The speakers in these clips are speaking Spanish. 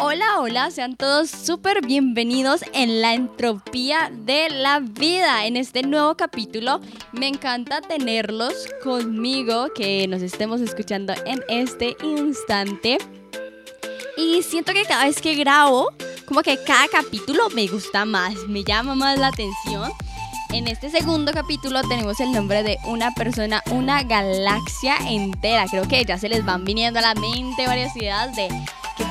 Hola, hola, sean todos súper bienvenidos en la entropía de la vida. En este nuevo capítulo me encanta tenerlos conmigo, que nos estemos escuchando en este instante. Y siento que cada vez que grabo, como que cada capítulo me gusta más, me llama más la atención. En este segundo capítulo tenemos el nombre de una persona, una galaxia entera. Creo que ya se les van viniendo a la mente varias ideas de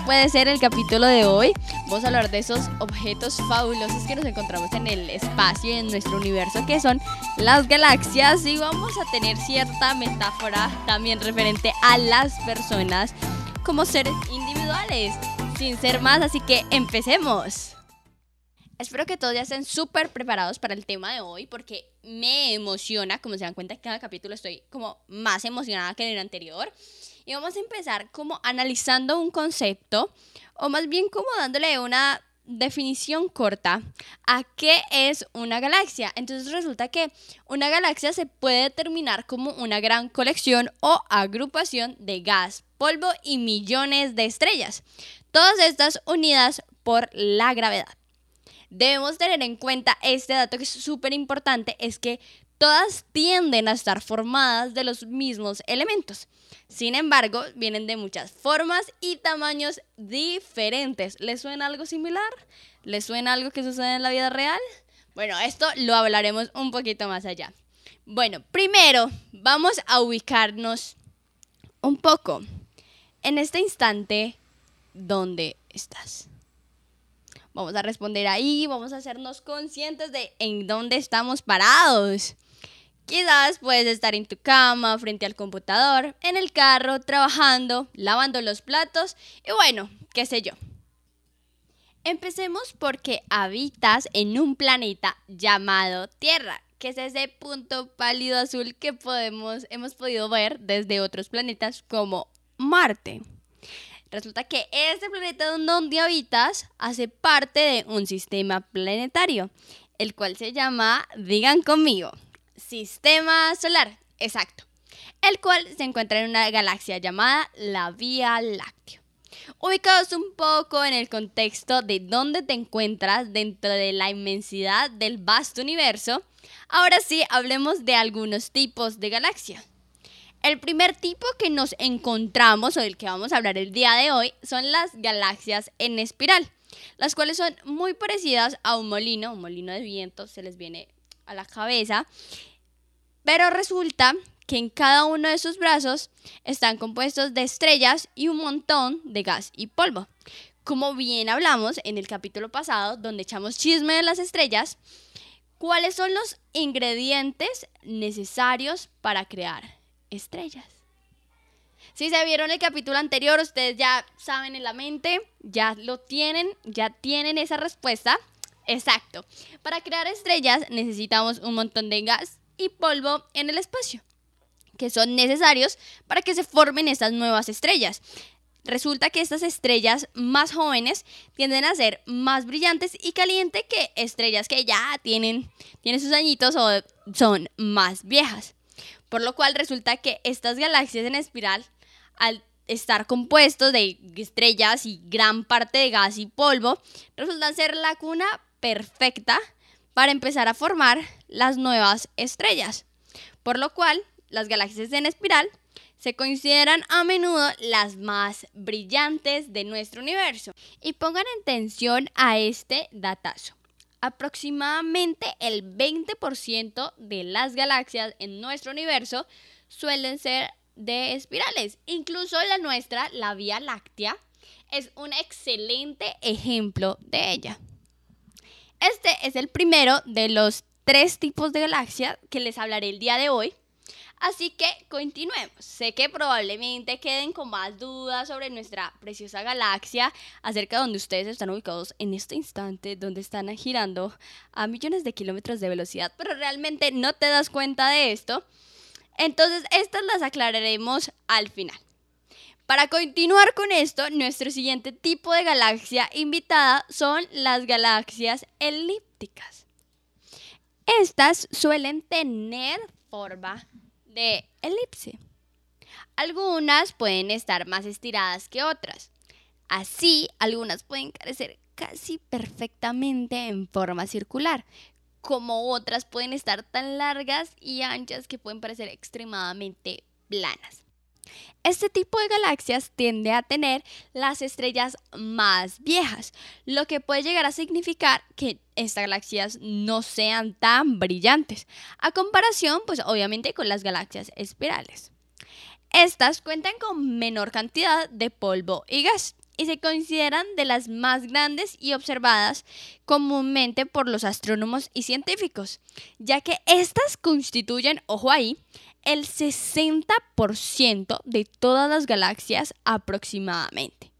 puede ser el capítulo de hoy. Vamos a hablar de esos objetos fabulosos que nos encontramos en el espacio y en nuestro universo, que son las galaxias. Y vamos a tener cierta metáfora también referente a las personas como seres individuales, sin ser más. Así que empecemos. Espero que todos ya estén súper preparados para el tema de hoy porque me emociona, como se dan cuenta, cada capítulo estoy como más emocionada que en el anterior. Y vamos a empezar como analizando un concepto, o más bien como dándole una definición corta a qué es una galaxia. Entonces resulta que una galaxia se puede determinar como una gran colección o agrupación de gas, polvo y millones de estrellas. Todas estas unidas por la gravedad. Debemos tener en cuenta este dato que es súper importante, es que todas tienden a estar formadas de los mismos elementos. Sin embargo, vienen de muchas formas y tamaños diferentes. ¿Les suena algo similar? ¿Les suena algo que sucede en la vida real? Bueno, esto lo hablaremos un poquito más allá. Bueno, primero vamos a ubicarnos un poco en este instante ¿dónde estás. Vamos a responder ahí, vamos a hacernos conscientes de en dónde estamos parados. Quizás puedes estar en tu cama, frente al computador, en el carro, trabajando, lavando los platos y bueno, qué sé yo. Empecemos porque habitas en un planeta llamado Tierra, que es ese punto pálido azul que podemos, hemos podido ver desde otros planetas como Marte. Resulta que este planeta donde habitas hace parte de un sistema planetario, el cual se llama, digan conmigo, sistema solar, exacto, el cual se encuentra en una galaxia llamada la Vía Láctea. Ubicados un poco en el contexto de dónde te encuentras dentro de la inmensidad del vasto universo, ahora sí hablemos de algunos tipos de galaxias. El primer tipo que nos encontramos o del que vamos a hablar el día de hoy son las galaxias en espiral, las cuales son muy parecidas a un molino, un molino de viento, se les viene a la cabeza. Pero resulta que en cada uno de sus brazos están compuestos de estrellas y un montón de gas y polvo. Como bien hablamos en el capítulo pasado, donde echamos chisme de las estrellas, ¿cuáles son los ingredientes necesarios para crear estrellas? Si se vieron el capítulo anterior, ustedes ya saben en la mente, ya lo tienen, ya tienen esa respuesta. Exacto. Para crear estrellas necesitamos un montón de gas y polvo en el espacio, que son necesarios para que se formen estas nuevas estrellas. Resulta que estas estrellas más jóvenes tienden a ser más brillantes y calientes que estrellas que ya tienen, tienen sus añitos o son más viejas. Por lo cual resulta que estas galaxias en espiral, al estar compuestos de estrellas y gran parte de gas y polvo, resultan ser la cuna perfecta para empezar a formar las nuevas estrellas, por lo cual las galaxias en espiral se consideran a menudo las más brillantes de nuestro universo. Y pongan atención a este datazo. Aproximadamente el 20% de las galaxias en nuestro universo suelen ser de espirales. Incluso la nuestra, la Vía Láctea, es un excelente ejemplo de ella. Este es el primero de los tres tipos de galaxias que les hablaré el día de hoy. Así que continuemos. Sé que probablemente queden con más dudas sobre nuestra preciosa galaxia, acerca de donde ustedes están ubicados en este instante, donde están girando a millones de kilómetros de velocidad, pero realmente no te das cuenta de esto. Entonces, estas las aclararemos al final. Para continuar con esto, nuestro siguiente tipo de galaxia invitada son las galaxias elípticas. Estas suelen tener forma de elipse. Algunas pueden estar más estiradas que otras. Así, algunas pueden crecer casi perfectamente en forma circular, como otras pueden estar tan largas y anchas que pueden parecer extremadamente planas. Este tipo de galaxias tiende a tener las estrellas más viejas, lo que puede llegar a significar que estas galaxias no sean tan brillantes, a comparación pues obviamente con las galaxias espirales. Estas cuentan con menor cantidad de polvo y gas y se consideran de las más grandes y observadas comúnmente por los astrónomos y científicos, ya que estas constituyen, ojo ahí, el 60% de todas las galaxias aproximadamente.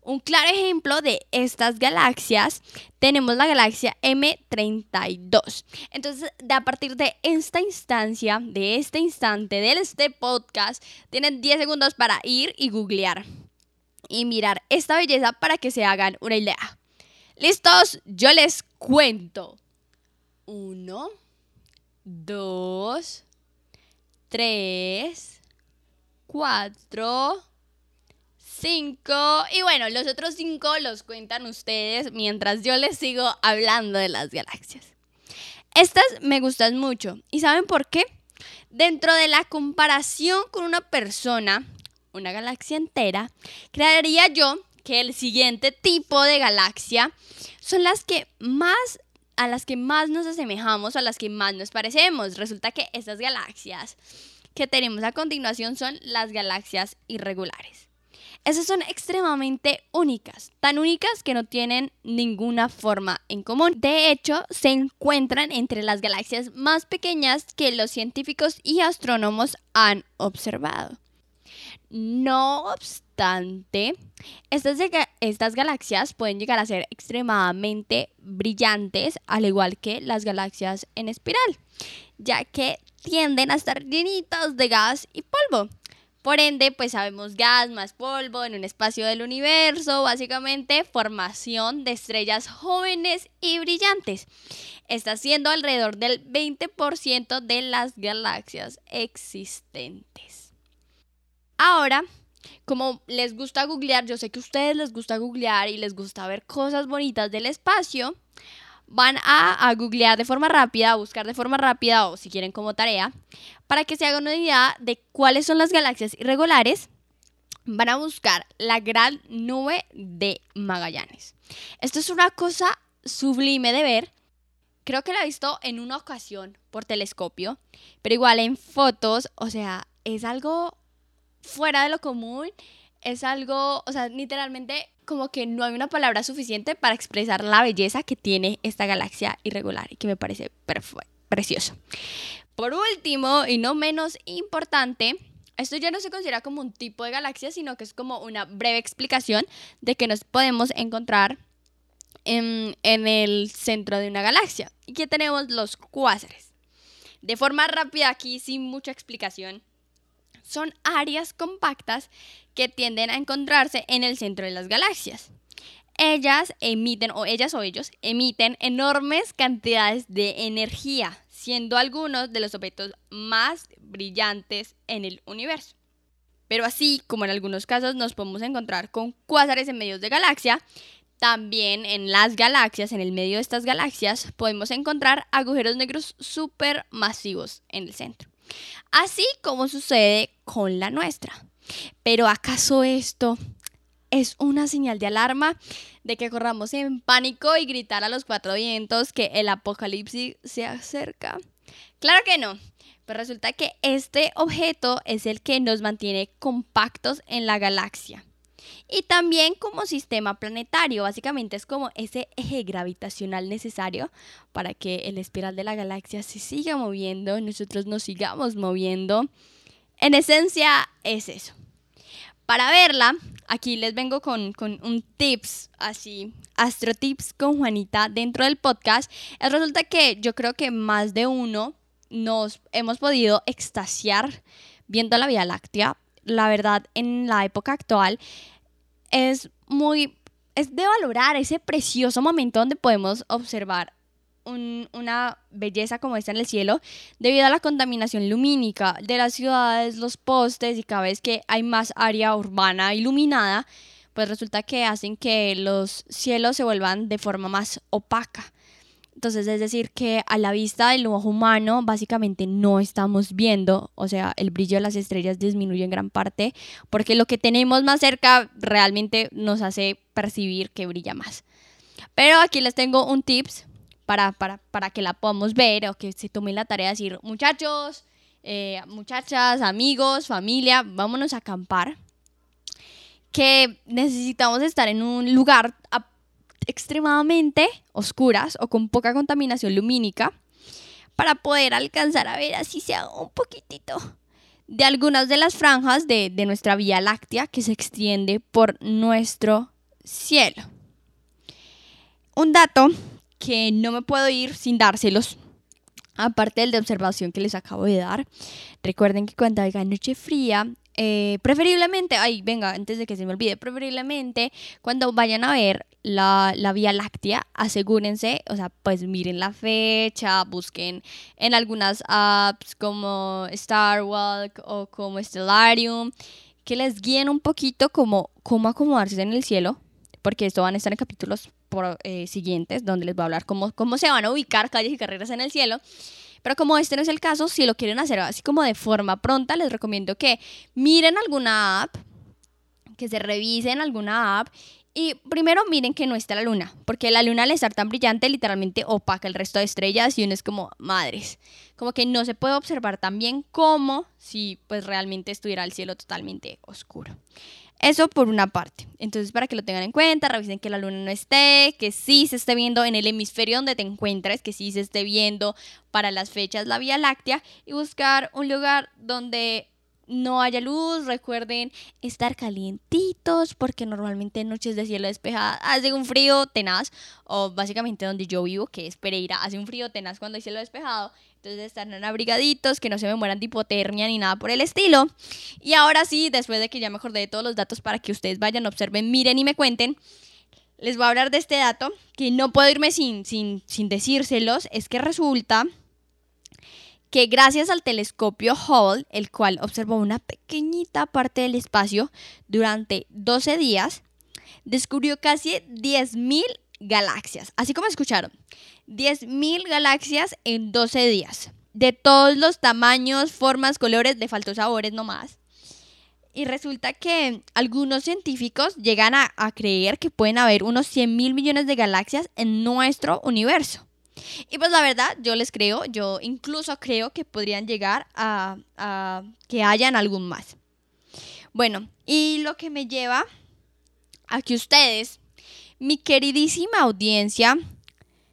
Un claro ejemplo de estas galaxias tenemos la galaxia M32. Entonces, de a partir de esta instancia, de este instante, de este podcast, tienen 10 segundos para ir y googlear y mirar esta belleza para que se hagan una idea. ¿Listos? Yo les cuento. Uno, dos, tres, cuatro, cinco. Y bueno, los otros cinco los cuentan ustedes mientras yo les sigo hablando de las galaxias. Estas me gustan mucho. ¿Y saben por qué? Dentro de la comparación con una persona, una galaxia entera, creería yo que el siguiente tipo de galaxia son las que más a las que más nos asemejamos, a las que más nos parecemos. Resulta que estas galaxias que tenemos a continuación son las galaxias irregulares. Esas son extremadamente únicas, tan únicas que no tienen ninguna forma en común. De hecho, se encuentran entre las galaxias más pequeñas que los científicos y astrónomos han observado. No obstante, estas, estas, galaxias pueden llegar a ser extremadamente brillantes, al igual que las galaxias en espiral, ya que tienden a estar llenitas de gas y polvo. Por ende, pues sabemos gas más polvo en un espacio del universo, básicamente formación de estrellas jóvenes y brillantes. Está siendo alrededor del 20% de las galaxias existentes. Ahora, como les gusta googlear, yo sé que a ustedes les gusta googlear y les gusta ver cosas bonitas del espacio, van a, googlear de forma rápida, a buscar de forma rápida o si quieren como tarea, para que se hagan una idea de cuáles son las galaxias irregulares. Van a buscar la gran nube de Magallanes. Esto es una cosa sublime de ver. Creo que la he visto en una ocasión por telescopio, pero igual en fotos, o sea, es algo fuera de lo común, es algo, o sea, literalmente como que no hay una palabra suficiente para expresar la belleza que tiene esta galaxia irregular y que me parece precioso. Por último, y no menos importante, esto ya no se considera como un tipo de galaxia, sino que es como una breve explicación de que nos podemos encontrar en, en el centro de una galaxia. Y que tenemos los cuásares. De forma rápida aquí, sin mucha explicación, son áreas compactas que tienden a encontrarse en el centro de las galaxias. Ellas emiten, o ellas o ellos, emiten enormes cantidades de energía, siendo algunos de los objetos más brillantes en el universo. Pero así como en algunos casos nos podemos encontrar con cuásares en medio de galaxia, también en las galaxias, en el medio de estas galaxias, podemos encontrar agujeros negros supermasivos en el centro así como sucede con la nuestra. Pero ¿acaso esto es una señal de alarma de que corramos en pánico y gritar a los cuatro vientos que el apocalipsis se acerca? Claro que no. Pero resulta que este objeto es el que nos mantiene compactos en la galaxia. Y también como sistema planetario, básicamente es como ese eje gravitacional necesario para que el espiral de la galaxia se siga moviendo, nosotros nos sigamos moviendo. En esencia es eso. Para verla, aquí les vengo con, un tips, así, astro tips con Juanita dentro del podcast. Resulta que yo creo que más de uno nos hemos podido extasiar viendo la Vía Láctea. La verdad, en la época actual es muy, es de valorar ese precioso momento donde podemos observar una belleza como esta en el cielo debido a la contaminación lumínica de las ciudades, los postes y cada vez que hay más área urbana iluminada, pues resulta que hacen que los cielos se vuelvan de forma más opaca. Entonces, es decir, que a la vista del ojo humano básicamente no estamos viendo, o sea, el brillo de las estrellas disminuye en gran parte porque lo que tenemos más cerca realmente nos hace percibir que brilla más. Pero aquí les tengo un tips para, para, que la podamos ver o que se tomen la tarea de decir, muchachos, eh, muchachas, amigos, familia, vámonos a acampar. Que necesitamos estar en un lugar extremadamente oscuras o con poca contaminación lumínica para poder alcanzar a ver así sea un poquitito de algunas de las franjas de, de nuestra Vía Láctea que se extiende por nuestro cielo. Un dato que no me puedo ir sin dárselos, aparte del de observación que les acabo de dar. Recuerden que cuando haya noche fría, eh, preferiblemente, ay, venga, antes de que se me olvide, preferiblemente cuando vayan a ver la, Vía Láctea, asegúrense, o sea, pues miren la fecha, busquen en algunas apps como Star Walk o como Stellarium, que les guíen un poquito como cómo acomodarse en el cielo, porque esto van a estar en capítulos eh, siguientes, donde les voy a hablar cómo, cómo se van a ubicar calles y carreras en el cielo. Pero como este no es el caso, si lo quieren hacer así como de forma pronta, les recomiendo que miren alguna app, que se revisen alguna app y primero miren que no está la luna, porque la luna al estar tan brillante literalmente opaca el resto de estrellas y uno es como madres, como que no se puede observar tan bien como si pues realmente estuviera el cielo totalmente oscuro. Eso por una parte. Entonces, para que lo tengan en cuenta, revisen que la luna no esté, que sí se esté viendo en el hemisferio donde te encuentres, que sí se esté viendo para las fechas la Vía Láctea y buscar un lugar donde no haya luz, recuerden estar calientitos porque normalmente en noches de cielo despejado hace un frío tenaz o básicamente donde yo vivo que es Pereira hace un frío tenaz cuando hay cielo despejado entonces están abrigaditos, que no se me mueran de hipotermia ni nada por el estilo. Y ahora sí, después de que ya me acordé de todos los datos para que ustedes vayan, observen, miren y me cuenten, les voy a hablar de este dato que no puedo irme sin, sin, sin decírselos. Es que resulta que gracias al telescopio Hubble, el cual observó una pequeñita parte del espacio durante 12 días, descubrió casi 10.000 galaxias. Así como escucharon, 10.000 galaxias en 12 días. De todos los tamaños, formas, colores, le faltó sabores nomás. Y resulta que algunos científicos llegan a, creer que pueden haber unos 100 mil millones de galaxias en nuestro universo. Y pues la verdad, yo les creo, yo incluso creo que podrían llegar a, que hayan algún más. Bueno, y lo que me lleva a que ustedes, mi queridísima audiencia,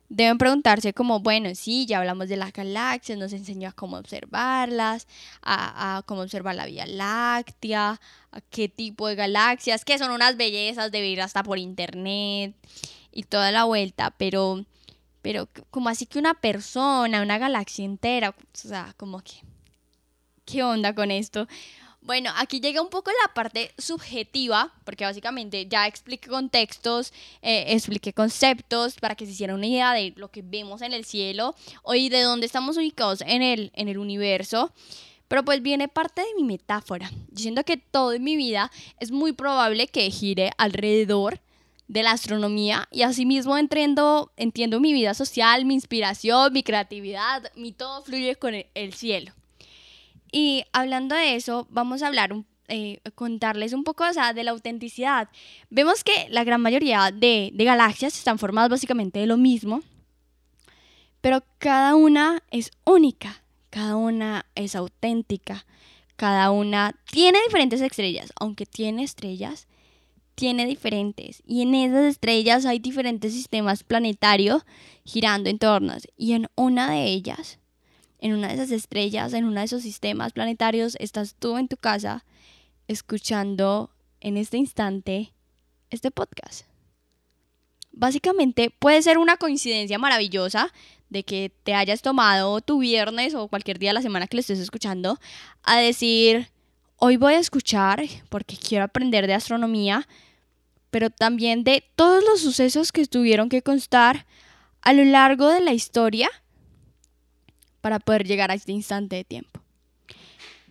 deben preguntarse como, bueno, sí, ya hablamos de las galaxias, nos enseñó a cómo observarlas, a, cómo observar la Vía Láctea, a qué tipo de galaxias, que son unas bellezas de ver hasta por internet y toda la vuelta, pero, pero como así que una persona, una galaxia entera, o sea, como que, ¿qué onda con esto? Bueno, aquí llega un poco la parte subjetiva, porque básicamente ya expliqué contextos, eh, expliqué conceptos para que se hiciera una idea de lo que vemos en el cielo y de dónde estamos ubicados en el, en el universo. Pero pues viene parte de mi metáfora, diciendo que todo en mi vida es muy probable que gire alrededor de la astronomía y asimismo entiendo, entiendo mi vida social, mi inspiración, mi creatividad, mi todo fluye con el cielo. Y hablando de eso, vamos a hablar, eh, contarles un poco de la autenticidad. Vemos que la gran mayoría de, de galaxias están formadas básicamente de lo mismo, pero cada una es única, cada una es auténtica, cada una tiene diferentes estrellas, aunque tiene estrellas, tiene diferentes. Y en esas estrellas hay diferentes sistemas planetarios girando en torno. Y en una de ellas en una de esas estrellas, en uno de esos sistemas planetarios, estás tú en tu casa escuchando en este instante este podcast. Básicamente puede ser una coincidencia maravillosa de que te hayas tomado tu viernes o cualquier día de la semana que lo estés escuchando a decir, hoy voy a escuchar porque quiero aprender de astronomía, pero también de todos los sucesos que tuvieron que constar a lo largo de la historia para poder llegar a este instante de tiempo.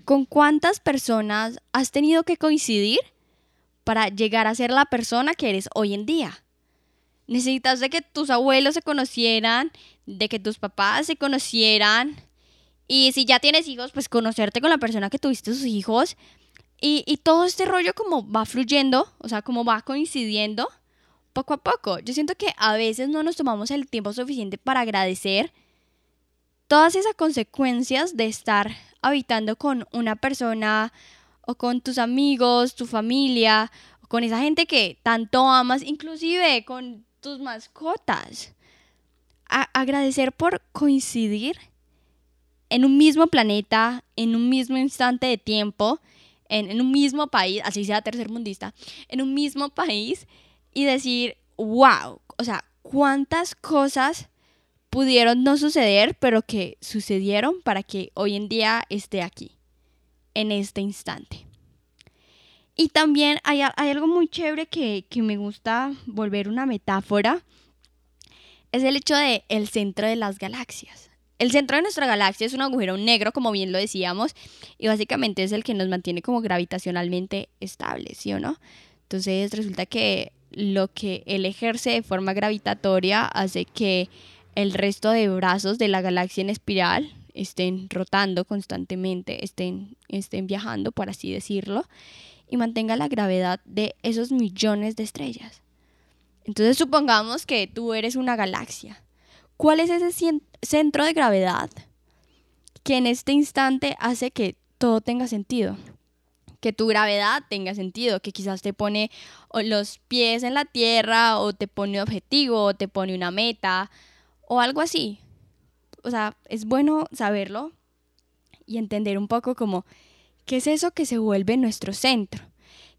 ¿Con cuántas personas has tenido que coincidir para llegar a ser la persona que eres hoy en día. Necesitas de que tus abuelos se conocieran, de que tus papás se conocieran. Y si ya tienes hijos, pues conocerte con la persona que tuviste sus hijos. Y, todo este rollo como va fluyendo, o sea, como va coincidiendo poco a poco. Yo siento que a veces no nos tomamos el tiempo suficiente para agradecer todas esas consecuencias de estar habitando con una persona o con tus amigos, tu familia, o con esa gente que tanto amas, inclusive con tus mascotas. agradecer por coincidir en un mismo planeta, en un mismo instante de tiempo, en, un mismo país, así sea tercermundista, en un mismo país y decir, wow, o sea, cuántas cosas pudieron no suceder, pero que sucedieron para que hoy en día esté aquí, en este instante. Y también hay, algo muy chévere que, que, me gusta volver una metáfora, es el hecho de el centro de las galaxias. El centro de nuestra galaxia es un agujero negro, como bien lo decíamos, y básicamente es el que nos mantiene como gravitacionalmente estables, ¿sí o no? Entonces resulta que lo que él ejerce de forma gravitatoria hace que el resto de brazos de la galaxia en espiral estén rotando constantemente, estén, estén viajando, por así decirlo, y mantenga la gravedad de esos millones de estrellas. Entonces supongamos que tú eres una galaxia. ¿Cuál es ese centro de gravedad que en este instante hace que todo tenga sentido? que tu gravedad tenga sentido, que quizás te pone los pies en la tierra o te pone objetivo o te pone una meta o algo así. O sea, es bueno saberlo y entender un poco como qué es eso que se vuelve nuestro centro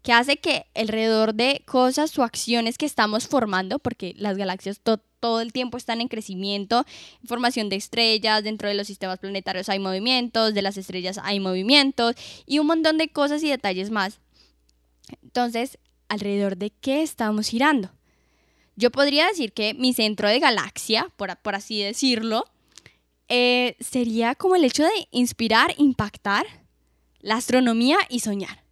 que hace que alrededor de cosas o acciones que estamos formando, porque las galaxias todo el tiempo están en crecimiento, formación de estrellas, dentro de los sistemas planetarios hay movimientos, de las estrellas hay movimientos y un montón de cosas y detalles más. Entonces, alrededor de qué estamos girando. Yo podría decir que mi centro de galaxia, por, así decirlo, eh, sería como el hecho de inspirar, impactar la astronomía y soñar.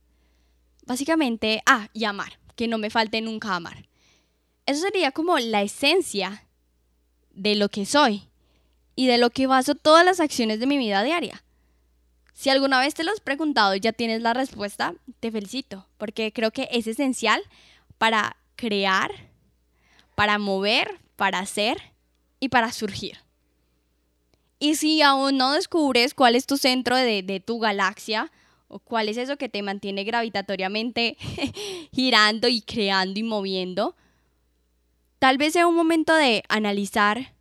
Básicamente, ah, y amar, que no me falte nunca amar. Eso sería como la esencia de lo que soy y de lo que baso todas las acciones de mi vida diaria. Si alguna vez te lo has preguntado y ya tienes la respuesta, te felicito, porque creo que es esencial para crear, para mover, para hacer y para surgir. Y si aún no descubres cuál es tu centro de, de tu galaxia, ¿O cuál es eso que te mantiene gravitatoriamente girando y creando y moviendo? Tal vez sea un momento de analizar,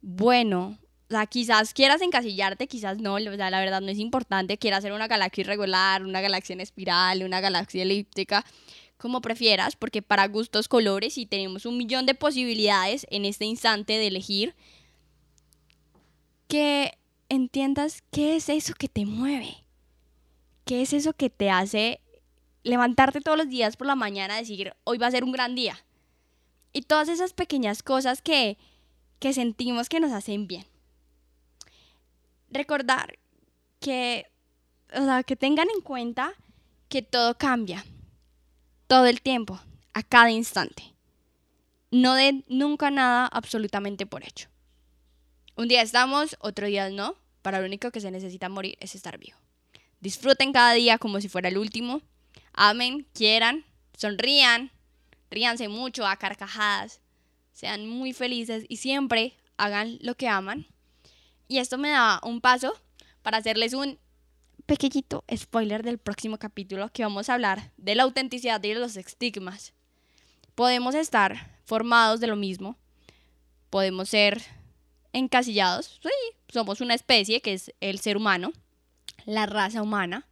bueno, o sea, quizás quieras encasillarte, quizás no, o sea, la verdad no es importante, quieras hacer una galaxia irregular, una galaxia en espiral, una galaxia elíptica, como prefieras, porque para gustos colores y tenemos un millón de posibilidades en este instante de elegir, que entiendas qué es eso que te mueve ¿Qué es eso que te hace levantarte todos los días por la mañana y decir, hoy va a ser un gran día? Y todas esas pequeñas cosas que, que sentimos que nos hacen bien. Recordar que, o sea, que tengan en cuenta que todo cambia, todo el tiempo, a cada instante. No den nunca nada absolutamente por hecho. Un día estamos, otro día no. Para lo único que se necesita morir es estar vivo. Disfruten cada día como si fuera el último. Amen, quieran, sonrían, ríanse mucho a carcajadas. Sean muy felices y siempre hagan lo que aman. Y esto me da un paso para hacerles un pequeñito spoiler del próximo capítulo que vamos a hablar de la autenticidad y de los estigmas. Podemos estar formados de lo mismo, podemos ser encasillados, sí, somos una especie que es el ser humano, la raza humana,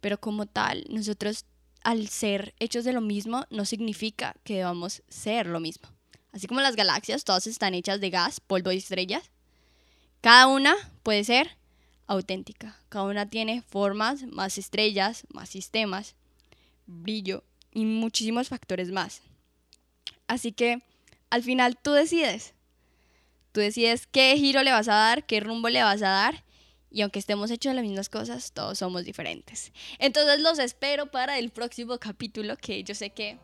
pero como tal, nosotros al ser hechos de lo mismo no significa que debamos ser lo mismo. Así como las galaxias, todas están hechas de gas, polvo y estrellas. Cada una puede ser auténtica. Cada una tiene formas, más estrellas, más sistemas, brillo y muchísimos factores más. Así que al final tú decides. Tú decides qué giro le vas a dar, qué rumbo le vas a dar Y aunque estemos hechos las mismas cosas, todos somos diferentes. Entonces los espero para el próximo capítulo, que yo sé que,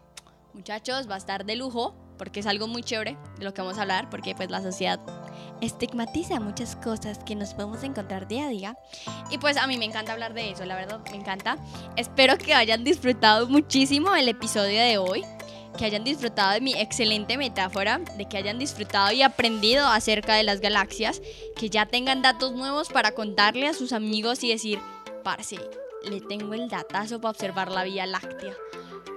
muchachos, va a estar de lujo, porque es algo muy chévere de lo que vamos a hablar, porque pues la sociedad estigmatiza muchas cosas que nos podemos encontrar día a día. Y pues a mí me encanta hablar de eso, la verdad me encanta. Espero que hayan disfrutado muchísimo el episodio de hoy que hayan disfrutado de mi excelente metáfora, de que hayan disfrutado y aprendido acerca de las galaxias, que ya tengan datos nuevos para contarle a sus amigos y decir, parce, le tengo el datazo para observar la Vía Láctea.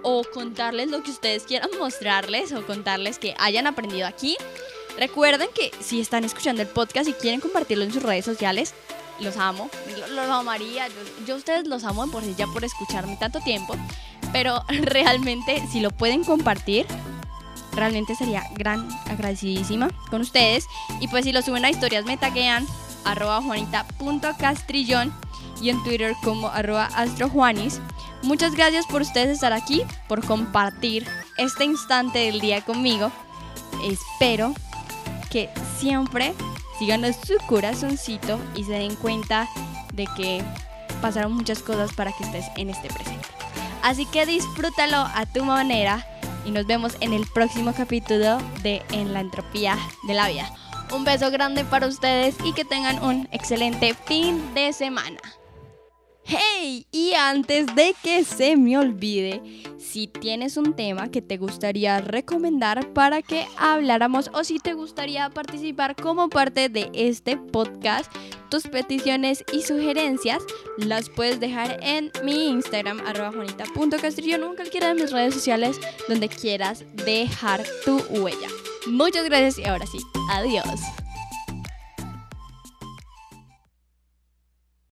O contarles lo que ustedes quieran mostrarles o contarles que hayan aprendido aquí. Recuerden que si están escuchando el podcast y quieren compartirlo en sus redes sociales, los amo, los, amaría. Yo, yo, ustedes los amo por si ya por escucharme tanto tiempo pero realmente si lo pueden compartir, realmente sería gran agradecidísima con ustedes. Y pues si lo suben a historias me taguean arroba juanita.castrillón y en Twitter como arroba astrojuanis. Muchas gracias por ustedes estar aquí, por compartir este instante del día conmigo. Espero que siempre sigan su corazoncito y se den cuenta de que pasaron muchas cosas para que estés en este presente. Así que disfrútalo a tu manera y nos vemos en el próximo capítulo de En la entropía de la vida. Un beso grande para ustedes y que tengan un excelente fin de semana. ¡Hey! Y antes de que se me olvide, si tienes un tema que te gustaría recomendar para que habláramos o si te gustaría participar como parte de este podcast, tus peticiones y sugerencias las puedes dejar en mi Instagram, juanita.castrillo en cualquiera de mis redes sociales donde quieras dejar tu huella. Muchas gracias y ahora sí, adiós.